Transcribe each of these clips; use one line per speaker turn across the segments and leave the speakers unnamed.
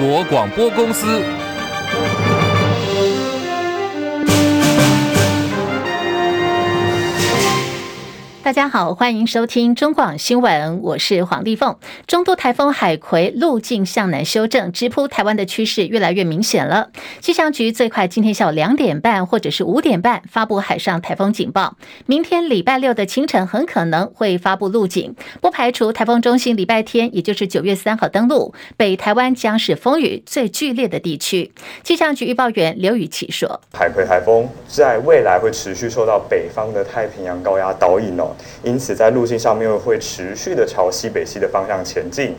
国广播公司。
大家好，欢迎收听中广新闻，我是黄丽凤。中度台风海葵路径向南修正，直扑台湾的趋势越来越明显了。气象局最快今天下午两点半或者是五点半发布海上台风警报，明天礼拜六的清晨很可能会发布路警，不排除台风中心礼拜天，也就是九月三号登陆北台湾，将是风雨最剧烈的地区。气象局预报员刘雨琦说：“
海葵台风在未来会持续受到北方的太平洋高压导引哦。”因此，在路径上面会持续的朝西北西的方向前进。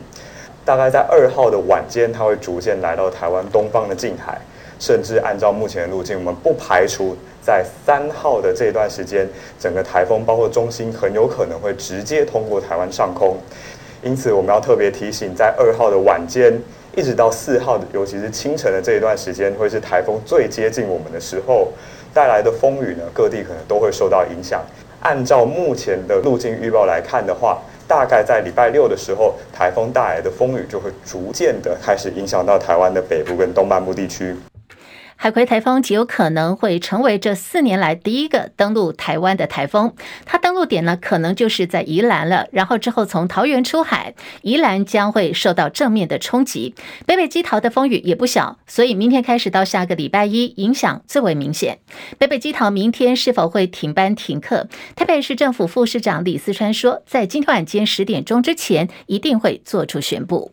大概在二号的晚间，它会逐渐来到台湾东方的近海，甚至按照目前的路径，我们不排除在三号的这段时间，整个台风包括中心很有可能会直接通过台湾上空。因此，我们要特别提醒，在二号的晚间一直到四号的，尤其是清晨的这一段时间，会是台风最接近我们的时候，带来的风雨呢，各地可能都会受到影响。按照目前的路径预报来看的话，大概在礼拜六的时候，台风带来的风雨就会逐渐的开始影响到台湾的北部跟东半部地区。
海葵台风极有可能会成为这四年来第一个登陆台湾的台风，它登陆点呢，可能就是在宜兰了，然后之后从桃园出海，宜兰将会受到正面的冲击。北北基桃的风雨也不小，所以明天开始到下个礼拜一，影响最为明显。北北基桃明天是否会停班停课？台北市政府副市长李四川说，在今天晚间十点钟之前，一定会做出宣布。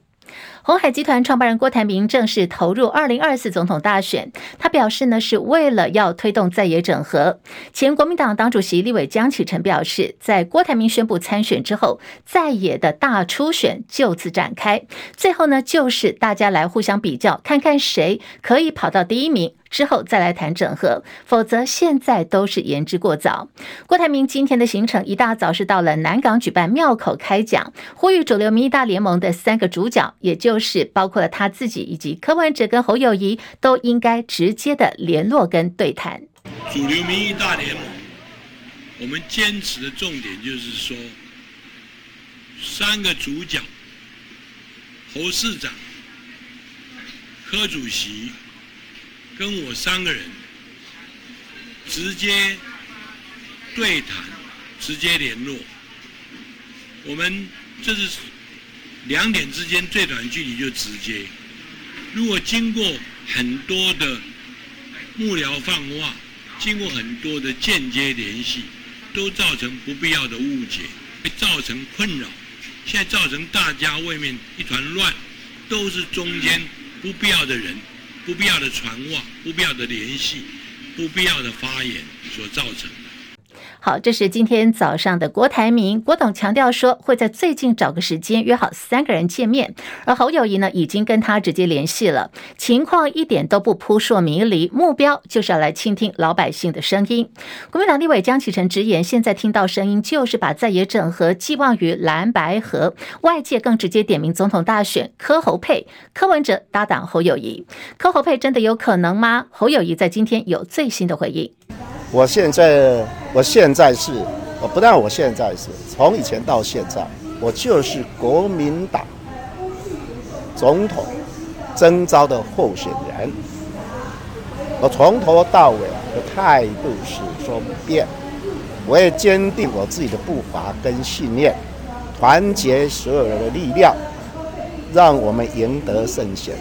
鸿海集团创办人郭台铭正式投入二零二四总统大选。他表示呢，是为了要推动在野整合。前国民党党主席立委江启臣表示，在郭台铭宣布参选之后，在野的大初选就此展开。最后呢，就是大家来互相比较，看看谁可以跑到第一名。之后再来谈整合，否则现在都是言之过早。郭台铭今天的行程一大早是到了南港举办庙口开讲，呼吁主流民意大联盟的三个主角，也就是包括了他自己以及柯文哲跟侯友宜，都应该直接的联络跟对谈。
主流民意大联盟，我们坚持的重点就是说，三个主角，侯市长、柯主席。跟我三个人直接对谈，直接联络。我们这是两点之间最短的距离就直接。如果经过很多的幕僚放话，经过很多的间接联系，都造成不必要的误解，会造成困扰。现在造成大家外面一团乱，都是中间不必要的人。不必要的传话，不必要的联系，不必要的发言所造成的。
好，这是今天早上的郭台铭，郭董强调说会在最近找个时间约好三个人见面，而侯友谊呢已经跟他直接联系了，情况一点都不扑朔迷离，目标就是要来倾听老百姓的声音。国民党立委江启臣直言，现在听到声音就是把在野整合寄望于蓝白合，外界更直接点名总统大选柯侯配，柯文哲搭档侯友谊，柯侯配真的有可能吗？侯友谊在今天有最新的回应。
我现在，我现在是，我不但我现在是，从以前到现在，我就是国民党总统征召的候选人。我从头到尾的态度是说不变，我也坚定我自己的步伐跟信念，团结所有人的力量，让我们赢得胜选。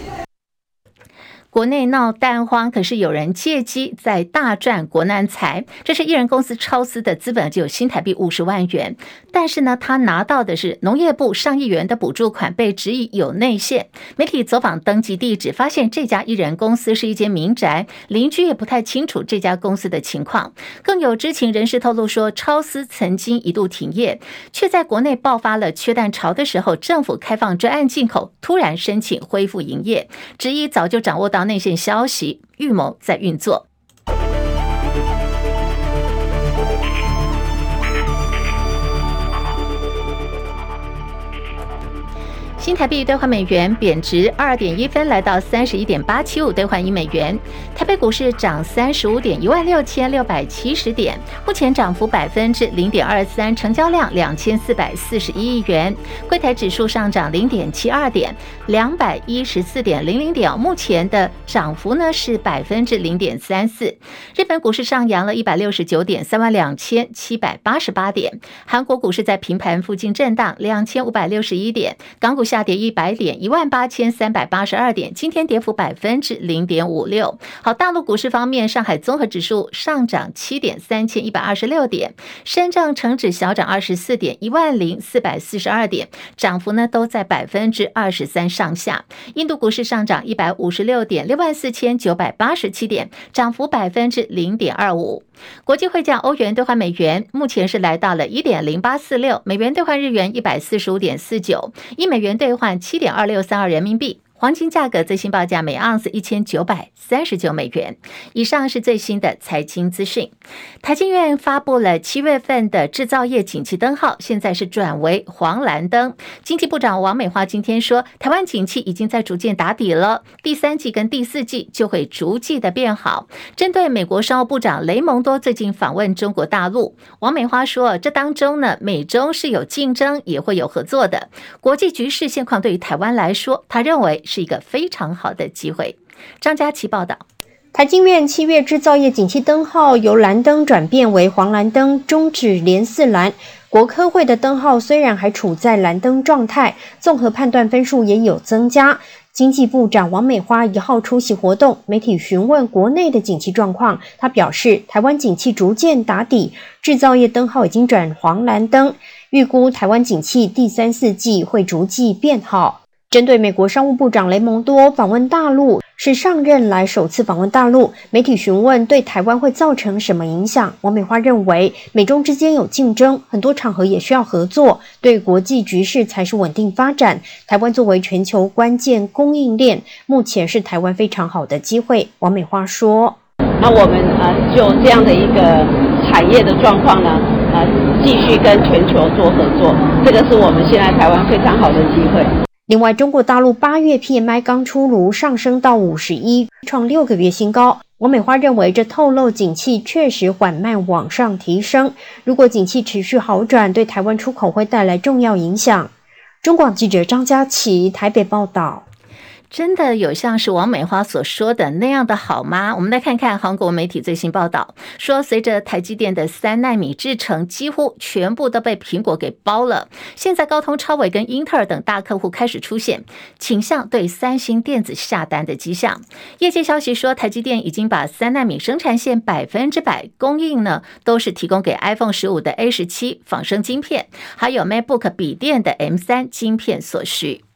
国内闹蛋荒，可是有人借机在大赚国难财。这是艺人公司超丝的资本，就有新台币五十万元。但是呢，他拿到的是农业部上亿元的补助款，被质疑有内线。媒体走访登记地址，发现这家艺人公司是一间民宅，邻居也不太清楚这家公司的情况。更有知情人士透露说，超丝曾经一度停业，却在国内爆发了缺蛋潮的时候，政府开放专案进口，突然申请恢复营业，质疑早就掌握到。内线消息，预谋在运作。新台币兑换美元贬值二点一分，来到三十一点八七五兑换一美元。台北股市涨三十五点一万六千六百七十点，目前涨幅百分之零点二三，成交量两千四百四十一亿元。柜台指数上涨零点七二点，两百一十四点零零点，目前的涨幅呢是百分之零点三四。日本股市上扬了一百六十九点，三万两千七百八十八点。韩国股市在平盘附近震荡，两千五百六十一点。港股下跌一百点，一万八千三百八十二点。今天跌幅百分之零点五六。好，大陆股市方面，上海综合指数上涨七点，三千一百二十六点。深圳成指小涨二十四点，一万零四百四十二点，涨幅呢都在百分之二十三上下。印度股市上涨一百五十六点，六万四千九百八十七点，涨幅百分之零点二五。国际汇价，欧元兑换美元目前是来到了一点零八四六，美元兑换日元一百四十五点四九，一美元兑换七点二六三二人民币。黄金价格最新报价每盎司一千九百三十九美元以上。是最新的财经资讯。台经院发布了七月份的制造业景气灯号，现在是转为黄蓝灯。经济部长王美花今天说，台湾景气已经在逐渐打底了，第三季跟第四季就会逐季的变好。针对美国商务部长雷蒙多最近访问中国大陆，王美花说，这当中呢，美中是有竞争，也会有合作的。国际局势现况对于台湾来说，他认为。是一个非常好的机会。张佳琪报道，
台经院七月制造业景气灯号由蓝灯转变为黄蓝灯，终止连四蓝。国科会的灯号虽然还处在蓝灯状态，综合判断分数也有增加。经济部长王美花一号出席活动，媒体询问国内的景气状况，他表示，台湾景气逐渐打底，制造业灯号已经转黄蓝灯，预估台湾景气第三四季会逐季变好。针对美国商务部长雷蒙多访问大陆，是上任来首次访问大陆，媒体询问对台湾会造成什么影响？王美花认为，美中之间有竞争，很多场合也需要合作，对国际局势才是稳定发展。台湾作为全球关键供应链，目前是台湾非常好的机会。王美花说：“
那我们呃，就这样的一个产业的状况呢，呃，继续跟全球做合作，这个是我们现在台湾非常好的机会。”
另外，中国大陆八月 PMI 刚出炉，上升到五十一，创六个月新高。王美花认为，这透露景气确实缓慢往上提升。如果景气持续好转，对台湾出口会带来重要影响。中广记者张佳琪台北报道。
真的有像是王美花所说的那样的好吗？我们来看看韩国媒体最新报道，说随着台积电的三纳米制程几乎全部都被苹果给包了，现在高通、超伟跟英特尔等大客户开始出现倾向对三星电子下单的迹象。业界消息说，台积电已经把三纳米生产线百分之百供应呢，都是提供给 iPhone 十五的 A 十七仿生晶片，还有 MacBook 笔电的 M 三晶片所需。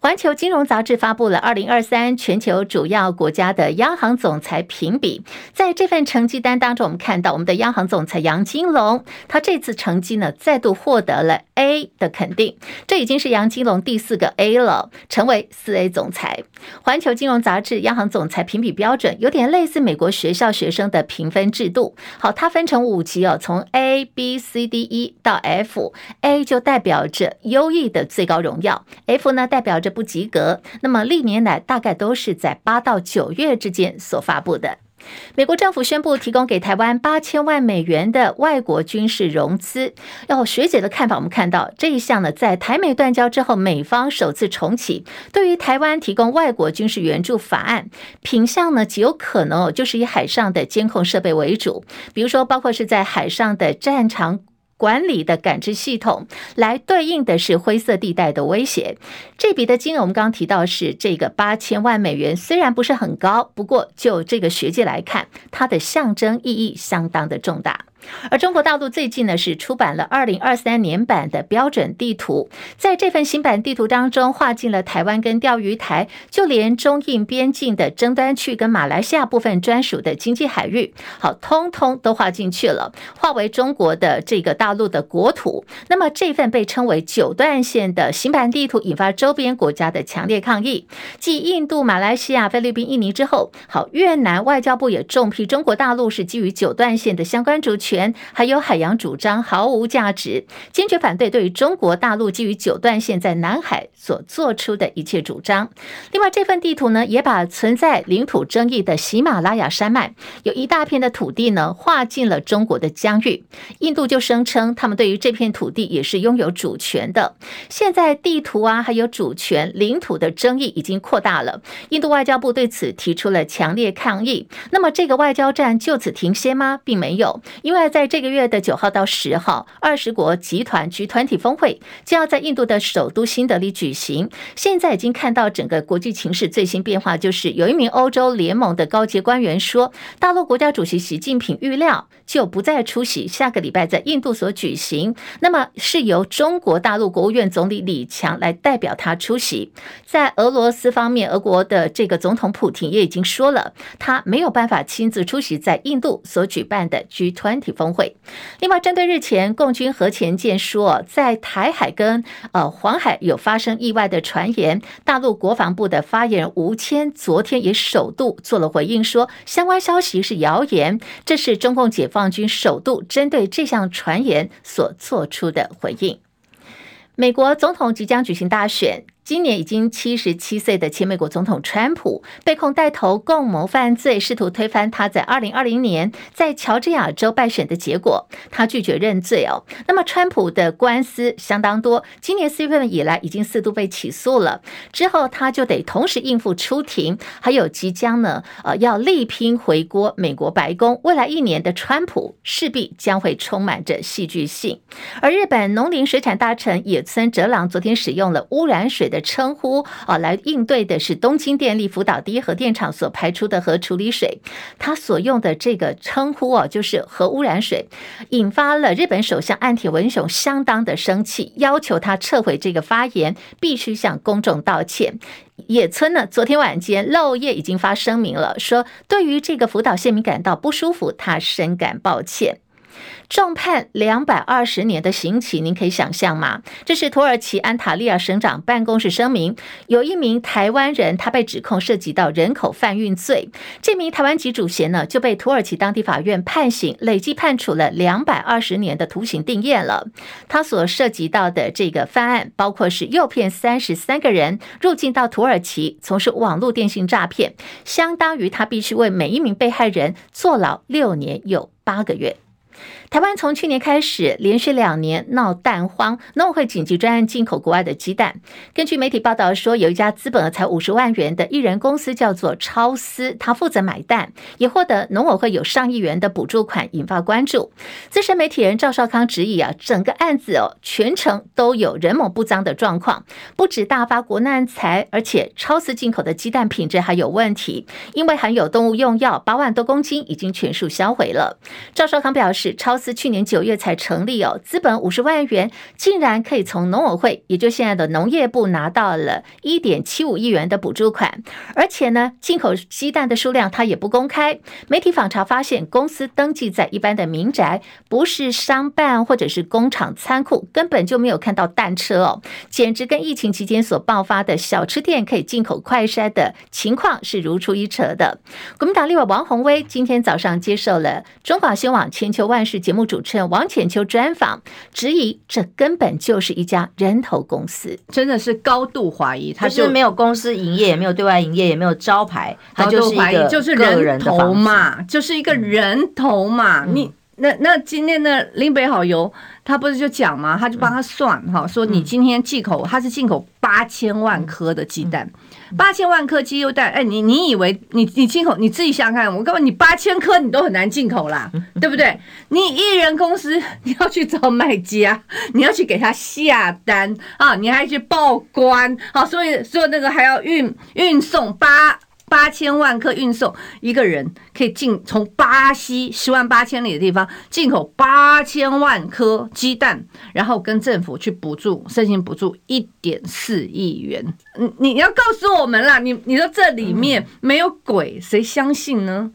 环球金融杂志发布了二零二三全球主要国家的央行总裁评比，在这份成绩单当中，我们看到我们的央行总裁杨金龙，他这次成绩呢再度获得了 A 的肯定，这已经是杨金龙第四个 A 了，成为四 A 总裁。环球金融杂志央行总裁评比标准有点类似美国学校学生的评分制度，好，它分成五级哦，从 A、B、C、D、E 到 F，A 就代表着优异的最高荣耀，F 呢代代表着不及格，那么历年来大概都是在八到九月之间所发布的。美国政府宣布提供给台湾八千万美元的外国军事融资。要学姐的看法，我们看到这一项呢，在台美断交之后，美方首次重启对于台湾提供外国军事援助法案，品项呢极有可能就是以海上的监控设备为主，比如说包括是在海上的战场。管理的感知系统来对应的是灰色地带的威胁。这笔的金额我们刚刚提到是这个八千万美元，虽然不是很高，不过就这个学界来看，它的象征意义相当的重大。而中国大陆最近呢是出版了二零二三年版的标准地图，在这份新版地图当中划进了台湾跟钓鱼台，就连中印边境的争端区跟马来西亚部分专属的经济海域，好，通通都划进去了，划为中国的这个大陆的国土。那么这份被称为九段线的新版地图，引发周边国家的强烈抗议。继印度、马来西亚、菲律宾、印尼之后，好，越南外交部也重批中国大陆是基于九段线的相关主权。权还有海洋主张毫无价值，坚决反对对于中国大陆基于九段线在南海所做出的一切主张。另外，这份地图呢，也把存在领土争议的喜马拉雅山脉有一大片的土地呢划进了中国的疆域。印度就声称，他们对于这片土地也是拥有主权的。现在地图啊，还有主权、领土的争议已经扩大了。印度外交部对此提出了强烈抗议。那么，这个外交战就此停歇吗？并没有，因为外在这个月的九号到十号，二十国集团 G 团体峰会将要在印度的首都新德里举行。现在已经看到整个国际情势最新变化，就是有一名欧洲联盟的高级官员说，大陆国家主席习近平预料就不再出席下个礼拜在印度所举行，那么是由中国大陆国务院总理李强来代表他出席。在俄罗斯方面，俄国的这个总统普廷也已经说了，他没有办法亲自出席在印度所举办的 G 团体峰会。另外，针对日前共军核潜舰说在台海跟呃黄海有发生意外的传言，大陆国防部的发言人吴谦昨天也首度做了回应，说相关消息是谣言，这是中共解放军首度针对这项传言所做出的回应。美国总统即将举行大选。今年已经七十七岁的前美国总统川普被控带头共谋犯罪，试图推翻他在二零二零年在乔治亚州败选的结果。他拒绝认罪哦。那么，川普的官司相当多，今年四月份以来已经四度被起诉了。之后，他就得同时应付出庭，还有即将呢，呃，要力拼回国美国白宫。未来一年的川普势必将会充满着戏剧性。而日本农林水产大臣野村哲郎昨天使用了污染水的。称呼啊，来应对的是东京电力福岛第一核电厂所排出的核处理水，他所用的这个称呼哦，就是核污染水，引发了日本首相岸田文雄相当的生气，要求他撤回这个发言，必须向公众道歉。野村呢，昨天晚间漏夜已经发声明了，说对于这个福岛县民感到不舒服，他深感抱歉。重判两百二十年的刑期，您可以想象吗？这是土耳其安塔利亚省长办公室声明，有一名台湾人，他被指控涉及到人口贩运罪。这名台湾籍主嫌呢，就被土耳其当地法院判刑，累计判处了两百二十年的徒刑定谳了。他所涉及到的这个犯案，包括是诱骗三十三个人入境到土耳其从事网络电信诈骗，相当于他必须为每一名被害人坐牢六年有八个月。台湾从去年开始连续两年闹蛋荒，农委会紧急专案进口国外的鸡蛋。根据媒体报道说，有一家资本额才五十万元的艺人公司叫做超思，他负责买蛋，也获得农委会有上亿元的补助款，引发关注。资深媒体人赵少康质疑啊，整个案子哦，全程都有人某不臧的状况，不止大发国难财，而且超思进口的鸡蛋品质还有问题，因为含有动物用药，八万多公斤已经全数销毁了。赵少康表示，超超思去年九月才成立哦，资本五十万元，竟然可以从农委会，也就现在的农业部拿到了一点七五亿元的补助款，而且呢，进口鸡蛋的数量它也不公开。媒体访查发现，公司登记在一般的民宅，不是商办或者是工厂仓库，根本就没有看到蛋车哦，简直跟疫情期间所爆发的小吃店可以进口快筛的情况是如出一辙的。国民党立委王鸿威今天早上接受了中华新闻网千秋万世。节目主持人王浅秋专访，质疑这根本就是一家人头公司，
真的是高度怀疑，他就是没有公司营业，也没有对外营业，也没有招牌，他就是一个就是人头嘛，就是一个人头嘛。嗯、你那那今天的林北好油，他不是就讲吗？他就帮他算哈，嗯、说你今天进口，他是进口八千万颗的鸡蛋。嗯八千万颗鸡肉蛋，哎，你你以为你你进口，你自己想想看，我告诉你，八千颗你都很难进口啦，对不对？你一人公司你要去找卖家，你要去给他下单啊，你还去报关，好，所以所以那个还要运运送八。八千万颗运送，一个人可以进从巴西十万八千里的地方进口八千万颗鸡蛋，然后跟政府去补助，申请补助一点四亿元。你你要告诉我们啦，你你说这里面没有鬼，谁相信呢？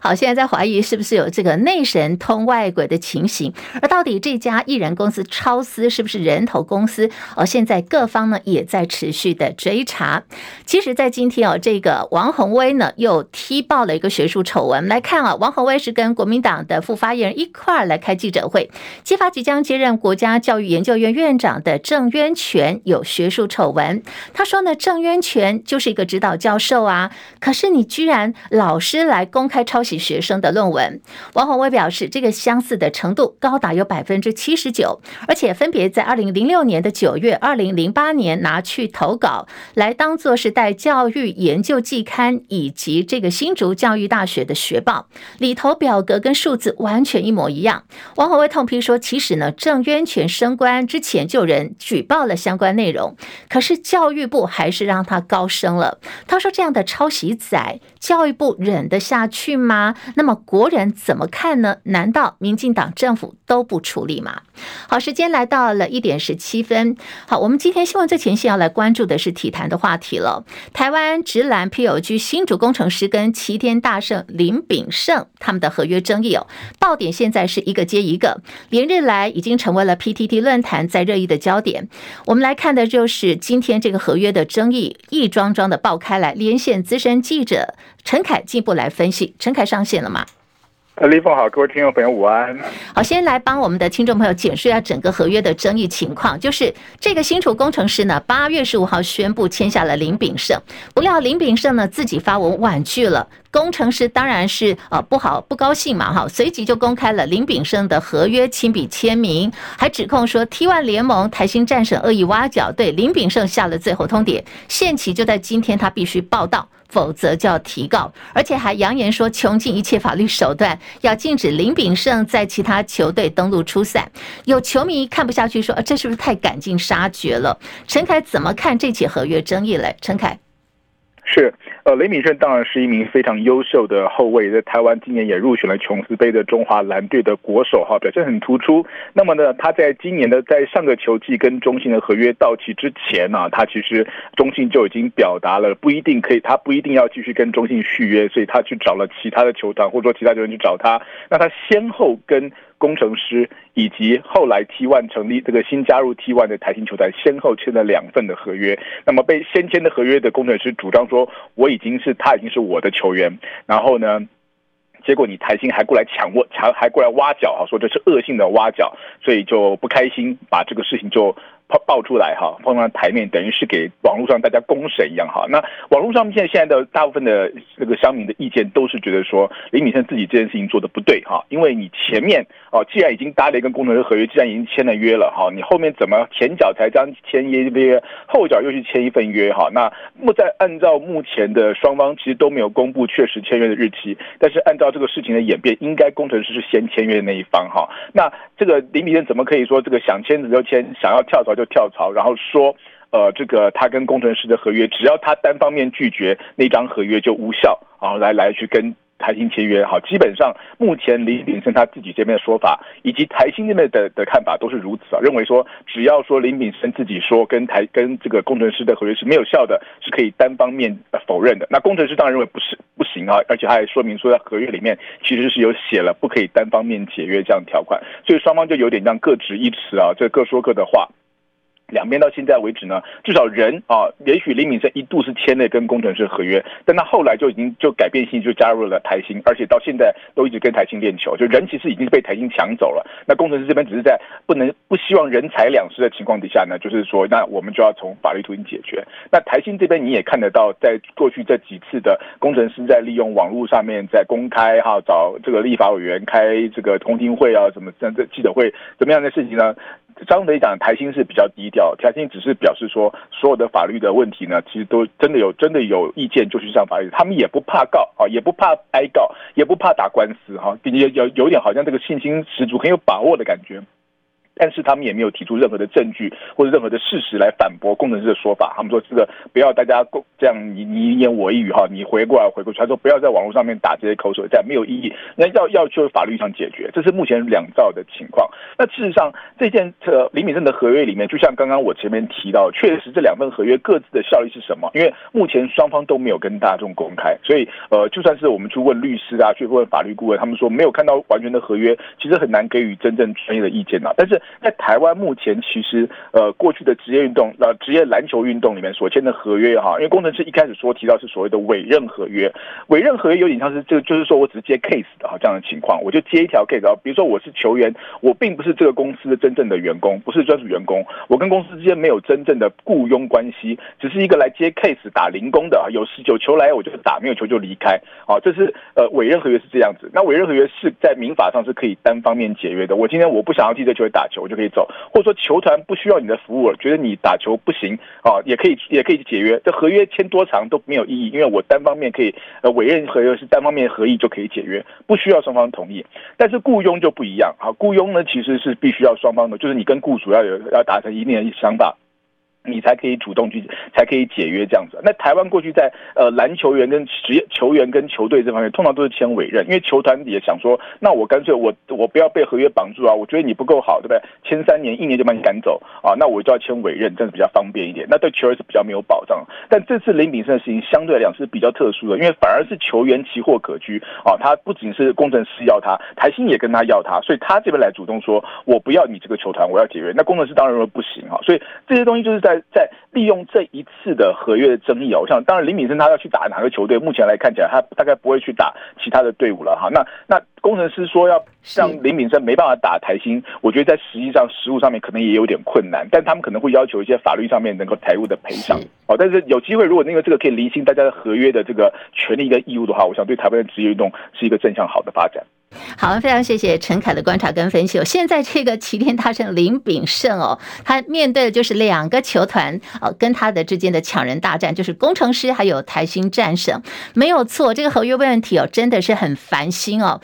好，现在在怀疑是不是有这个内神通外鬼的情形，而到底这家艺人公司超丝是不是人头公司？哦，现在各方呢也在持续的追查。其实，在今天哦，这个王宏威呢又踢爆了一个学术丑闻。来看啊，王宏威是跟国民党的副发言人一块儿来开记者会，揭发即将接任国家教育研究院院长的郑渊泉有学术丑闻。他说呢，郑渊泉就是一个指导教授啊，可是你居然老师来公开抄袭学生的论文。王鸿薇表示，这个相似的程度高达有百分之七十九，而且分别在二零零六年的九月、二零零八年拿去投稿，来当做是带教育研究季刊以及这个新竹教育大学的学报里头表格跟数字完全一模一样。王鸿薇痛批说，其实呢，郑渊泉升官之前就有人举报了相关内容，可是教育部还是让他高升了。他说，这样的抄袭仔，教育部忍得下去吗？那么国人怎么看呢？难道民进党政府都不处理吗？好，时间来到了一点十七分。好，我们今天新闻最前线要来关注的是体坛的话题了。台湾职篮 PLG 新主工程师跟齐天大圣林炳胜他们的合约争议哦，爆点现在是一个接一个，连日来已经成为了 PTT 论坛在热议的焦点。我们来看的就是今天这个合约的争议一桩桩的爆开来，连线资深记者陈凯进一步来分析。陈凯上线了吗？
呃，李峰好，各位听众朋友午安。
好，先来帮我们的听众朋友简述一下整个合约的争议情况。就是这个新竹工程师呢，八月十五号宣布签下了林炳胜，不料林炳胜呢自己发文婉拒了，工程师当然是呃不好不高兴嘛哈，随即就公开了林炳胜的合约亲笔签名，还指控说 T One 联盟台新战神恶意挖角，对林炳胜下了最后通牒，限期就在今天，他必须报到。否则就要提告，而且还扬言说穷尽一切法律手段，要禁止林炳胜在其他球队登陆出赛。有球迷看不下去，说：“这是不是太赶尽杀绝了？”陈凯怎么看这起合约争议嘞？陈凯。
是，呃，林炳胜当然是一名非常优秀的后卫，在台湾今年也入选了琼斯杯的中华蓝队的国手哈，表现很突出。那么呢，他在今年的在上个球季跟中信的合约到期之前呢，他其实中信就已经表达了不一定可以，他不一定要继续跟中信续约，所以他去找了其他的球团，或者说其他球员去找他。那他先后跟工程师以及后来 T One 成立这个新加入 T One 的台新球团，先后签了两份的合约。那么被先签的合约的工程师主张说，我已经是他已经是我的球员。然后呢，结果你台新还过来抢我，抢还过来挖角啊，说这是恶性的挖角，所以就不开心，把这个事情就。爆出来哈，放上台面，等于是给网络上大家公审一样哈。那网络上现在现在的大部分的这个乡民的意见都是觉得说林炳胜自己这件事情做的不对哈，因为你前面哦，既然已经搭了一个工程师合约，既然已经签了约了哈，你后面怎么前脚才将签约，后脚又去签一份约哈？那目在按照目前的双方其实都没有公布确实签约的日期，但是按照这个事情的演变，应该工程师是先签约的那一方哈。那这个林炳胜怎么可以说这个想签字就签，想要跳槽就跳槽，然后说，呃，这个他跟工程师的合约，只要他单方面拒绝那张合约就无效，然后来来去跟台新签约。好，基本上目前林炳生他自己这边的说法，以及台新那边的的看法都是如此啊，认为说只要说林炳生自己说跟台跟这个工程师的合约是没有效的，是可以单方面否认的。那工程师当然认为不是不行啊，而且他还说明说在合约里面其实是有写了不可以单方面解约这样条款，所以双方就有点像各执一词啊，这各说各的话。两边到现在为止呢，至少人啊，也许林敏生一度是签了跟工程师合约，但他后来就已经就改变性就加入了台新，而且到现在都一直跟台新练球，就人其实已经被台新抢走了。那工程师这边只是在不能不希望人财两失的情况底下呢，就是说，那我们就要从法律途径解决。那台新这边你也看得到，在过去这几次的工程师在利用网络上面在公开哈找这个立法委员开这个公听会啊，什么这这记者会怎么样的事情呢？张德讲，台新是比较低调，台新只是表示说，所有的法律的问题呢，其实都真的有真的有意见就去上法院，他们也不怕告啊，也不怕挨告，也不怕打官司哈，有有有点好像这个信心十足，很有把握的感觉。但是他们也没有提出任何的证据或者任何的事实来反驳工程师的说法。他们说这个不要大家这样你你一言我一语哈，你回过来回过去，他说不要在网络上面打这些口水战，没有意义。那要要就法律上解决，这是目前两造的情况。那事实上，这件这李敏胜的合约里面，就像刚刚我前面提到，确实这两份合约各自的效力是什么？因为目前双方都没有跟大众公开，所以呃，就算是我们去问律师啊，去问法律顾问，他们说没有看到完全的合约，其实很难给予真正专业的意见啊。但是在台湾目前，其实呃过去的职业运动呃职业篮球运动里面所签的合约哈，因为工程师一开始说提到是所谓的委任合约，委任合约有点像是这，就是说我只接 case 的哈这样的情况，我就接一条 case 啊，比如说我是球员，我并不是这个公司的真正的员工，不是专属员工，我跟公司之间没有真正的雇佣关系，只是一个来接 case 打零工的啊，有有球来我就打，没有球就离开，好，这是呃委任合约是这样子，那委任合约是在民法上是可以单方面解约的，我今天我不想要替这球员打，我就可以走，或者说球团不需要你的服务了，觉得你打球不行啊，也可以也可以解约，这合约签多长都没有意义，因为我单方面可以呃委任合约是单方面合意就可以解约，不需要双方同意，但是雇佣就不一样啊，雇佣呢其实是必须要双方的，就是你跟雇主要有要达成一定的想法。你才可以主动去，才可以解约这样子。那台湾过去在呃篮球员跟职业球员跟球队这方面，通常都是签委任，因为球团也想说，那我干脆我我不要被合约绑住啊，我觉得你不够好，对不对？签三年，一年就把你赶走啊，那我就要签委任，这样子比较方便一点。那对球员是比较没有保障。但这次林秉胜的事情相对来讲是比较特殊的，因为反而是球员奇货可居啊，他不仅是工程师要他，台新也跟他要他，所以他这边来主动说，我不要你这个球团，我要解约。那工程师当然说不行啊，所以这些东西就是在。在利用这一次的合约的争议，我想当然林敏生他要去打哪个球队，目前来看起来他大概不会去打其他的队伍了哈。那那工程师说要让林敏生没办法打台新，我觉得在实际上实务上面可能也有点困难，但他们可能会要求一些法律上面能够财务的赔偿哦。但是有机会，如果那个这个可以厘清大家的合约的这个权利跟义务的话，我想对台湾的职业运动是一个正向好的发展。
好，非常谢谢陈凯的观察跟分析。现在这个齐天大圣林炳胜哦，他面对的就是两个球团哦，跟他的之间的抢人大战，就是工程师还有台新战神，没有错。这个合约问题哦，真的是很烦心哦。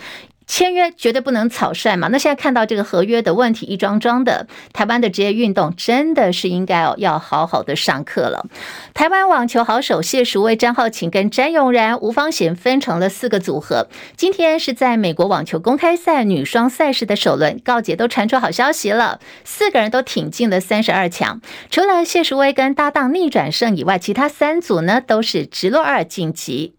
签约绝对不能草率嘛。那现在看到这个合约的问题一桩桩的，台湾的职业运动真的是应该哦要好好的上课了。台湾网球好手谢淑薇、张皓晴跟詹咏然、吴芳贤分成了四个组合。今天是在美国网球公开赛女双赛事的首轮告捷，都传出好消息了，四个人都挺进了三十二强。除了谢淑薇跟搭档逆转胜以外，其他三组呢都是直落二晋级。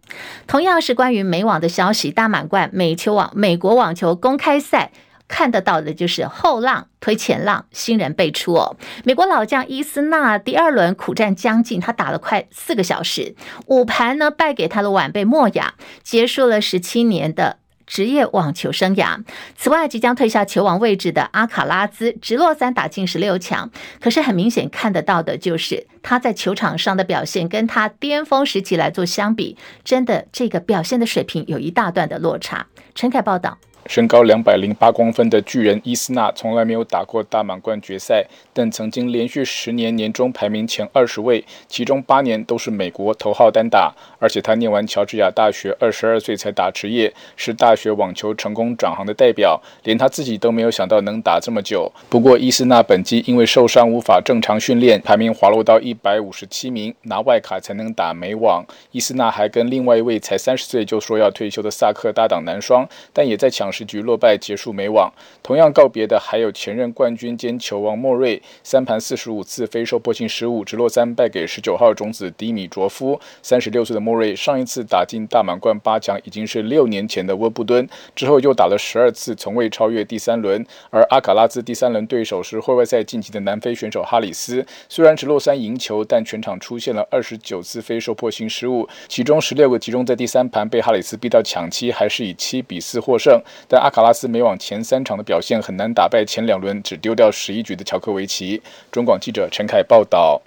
同样是关于美网的消息，大满贯美球网美国网球公开赛看得到的就是后浪推前浪，新人辈出哦。美国老将伊斯纳第二轮苦战将近，他打了快四个小时，五盘呢败给他的晚辈莫雅，结束了十七年的。职业网球生涯。此外，即将退下球王位置的阿卡拉兹，直落三打进十六强。可是很明显看得到的就是他在球场上的表现，跟他巅峰时期来做相比，真的这个表现的水平有一大段的落差。陈凯报道。
身高两百零八公分的巨人伊斯纳从来没有打过大满贯决赛，但曾经连续十年年终排名前二十位，其中八年都是美国头号单打。而且他念完乔治亚大学，二十二岁才打职业，是大学网球成功转行的代表。连他自己都没有想到能打这么久。不过伊斯纳本季因为受伤无法正常训练，排名滑落到一百五十七名，拿外卡才能打美网。伊斯纳还跟另外一位才三十岁就说要退休的萨克搭档男双，但也在抢。十局落败结束美网，同样告别的还有前任冠军兼球王莫瑞，三盘四十五次非受迫性失误，直落三败给十九号种子迪米卓夫。三十六岁的莫瑞上一次打进大满贯八强已经是六年前的温布敦，之后又打了十二次，从未超越第三轮。而阿卡拉兹第三轮对手是会外赛晋级的南非选手哈里斯，虽然直落三赢球，但全场出现了二十九次非受迫性失误，其中十六个集中在第三盘，被哈里斯逼到抢七，还是以七比四获胜。但阿卡拉斯美网前三场的表现很难打败前两轮只丢掉十一局的乔科维奇。中广记者陈凯报道。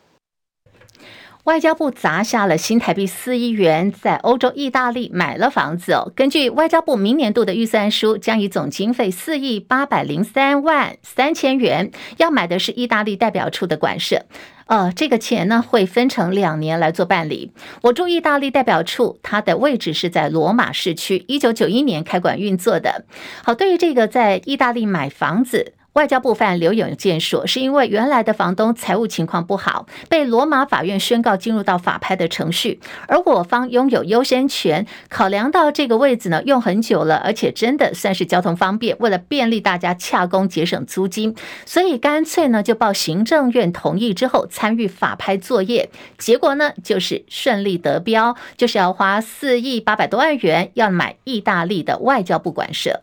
外交部砸下了新台币四亿元，在欧洲意大利买了房子哦。根据外交部明年度的预算书，将以总经费四亿八百零三万三千元，要买的是意大利代表处的馆舍。呃，这个钱呢会分成两年来做办理。我驻意大利代表处，它的位置是在罗马市区，一九九一年开馆运作的。好，对于这个在意大利买房子。外交部发言人刘永健说，是因为原来的房东财务情况不好，被罗马法院宣告进入到法拍的程序，而我方拥有优先权。考量到这个位置呢，用很久了，而且真的算是交通方便，为了便利大家洽公节省租金，所以干脆呢就报行政院同意之后参与法拍作业，结果呢就是顺利得标，就是要花四亿八百多万元要买意大利的外交部馆舍。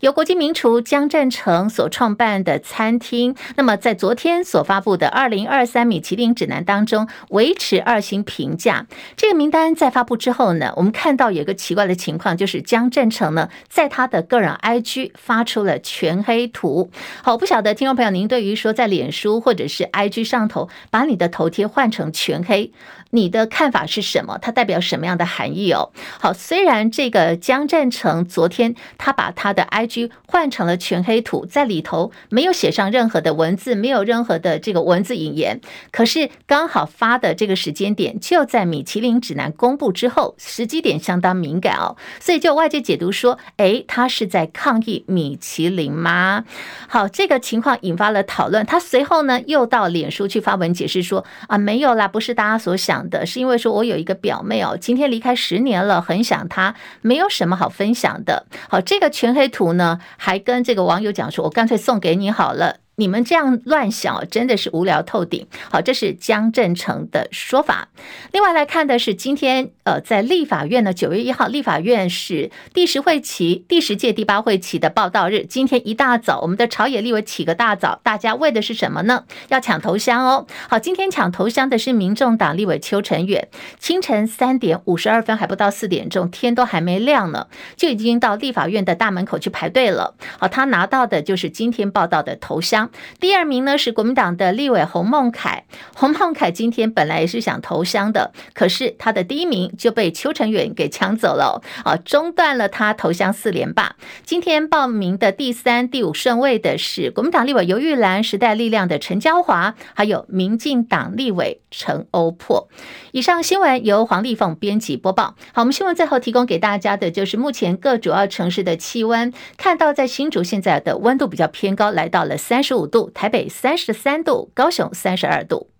由国际名厨江振成所创办的餐厅，那么在昨天所发布的二零二三米其林指南当中，维持二星评价。这个名单在发布之后呢，我们看到有一个奇怪的情况，就是江振成呢在他的个人 IG 发出了全黑图。好，不晓得听众朋友，您对于说在脸书或者是 IG 上头把你的头贴换成全黑，你的看法是什么？它代表什么样的含义哦？好，虽然这个江占成昨天他把他的 IG 换成了全黑图，在里头没有写上任何的文字，没有任何的这个文字引言。可是刚好发的这个时间点就在米其林指南公布之后，时机点相当敏感哦，所以就外界解读说，诶，他是在抗议米其林吗？好，这个情况引发了讨论。他随后呢又到脸书去发文解释说，啊，没有啦，不是大家所想的，是因为说我有一个表妹哦，今天离开十年了，很想她，没有什么好分享的。好，这个全黑。图呢，还跟这个网友讲说：“我干脆送给你好了。”你们这样乱想，真的是无聊透顶。好，这是江振成的说法。另外来看的是今天，呃，在立法院呢，九月一号，立法院是第十会期第十届第八会期的报道日。今天一大早，我们的朝野立委起个大早，大家为的是什么呢？要抢头香哦。好，今天抢头香的是民众党立委邱成远，清晨三点五十二分，还不到四点钟，天都还没亮呢，就已经到立法院的大门口去排队了。好，他拿到的就是今天报道的头香。第二名呢是国民党的立委洪孟凯，洪孟凯今天本来是想投香的，可是他的第一名就被邱成远给抢走了，啊，中断了他投香四连霸。今天报名的第三、第五顺位的是国民党立委游玉兰、时代力量的陈娇华，还有民进党立委陈欧珀。以上新闻由黄丽凤编辑播报。好，我们新闻最后提供给大家的就是目前各主要城市的气温，看到在新竹现在的温度比较偏高，来到了三十五五度，台北三十三度，高雄三十二度。